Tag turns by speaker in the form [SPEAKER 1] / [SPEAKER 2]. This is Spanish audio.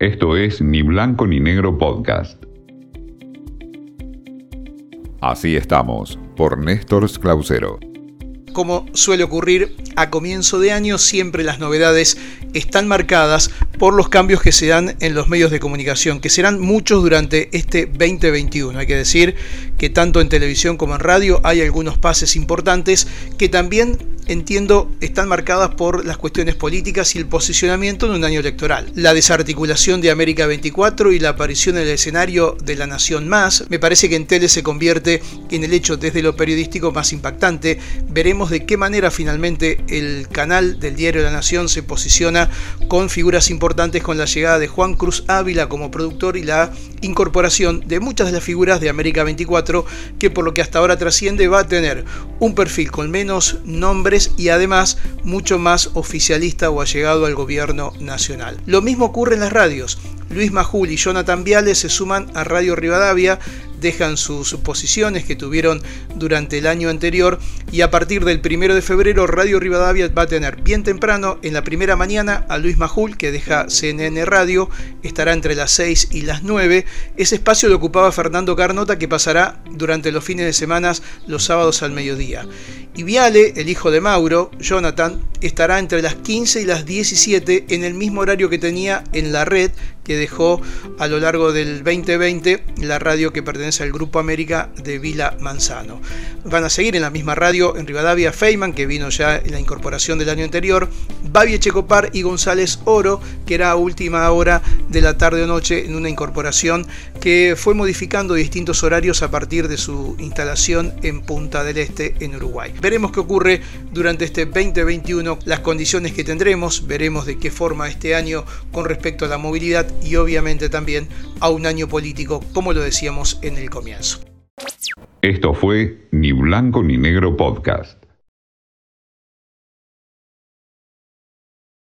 [SPEAKER 1] Esto es Ni Blanco ni Negro Podcast. Así estamos, por Néstor Clausero.
[SPEAKER 2] Como suele ocurrir a comienzo de año, siempre las novedades están marcadas por los cambios que se dan en los medios de comunicación, que serán muchos durante este 2021. Hay que decir que tanto en televisión como en radio hay algunos pases importantes que también entiendo, están marcadas por las cuestiones políticas y el posicionamiento en un año electoral. La desarticulación de América 24 y la aparición en el escenario de La Nación Más, me parece que en tele se convierte en el hecho desde lo periodístico más impactante. Veremos de qué manera finalmente el canal del diario La Nación se posiciona con figuras importantes con la llegada de Juan Cruz Ávila como productor y la incorporación de muchas de las figuras de América 24 que por lo que hasta ahora trasciende va a tener un perfil con menos nombres y además mucho más oficialista o allegado al gobierno nacional. Lo mismo ocurre en las radios. Luis Majul y Jonathan Viale se suman a Radio Rivadavia dejan sus posiciones que tuvieron durante el año anterior y a partir del primero de febrero Radio Rivadavia va a tener bien temprano en la primera mañana a Luis Majul que deja CNN Radio, estará entre las 6 y las 9. Ese espacio lo ocupaba Fernando Carnota que pasará durante los fines de semana los sábados al mediodía. Y Viale, el hijo de Mauro, Jonathan, estará entre las 15 y las 17 en el mismo horario que tenía en la red que dejó a lo largo del 2020 la radio que pertenece al Grupo América de Vila Manzano. Van a seguir en la misma radio en Rivadavia Feynman, que vino ya en la incorporación del año anterior, Babi Checopar y González Oro, que era a última hora de la tarde o noche en una incorporación que fue modificando distintos horarios a partir de su instalación en Punta del Este, en Uruguay. Veremos qué ocurre durante este 2021, las condiciones que tendremos, veremos de qué forma este año con respecto a la movilidad y obviamente también a un año político, como lo decíamos en el comienzo.
[SPEAKER 1] Esto fue Ni Blanco ni Negro Podcast.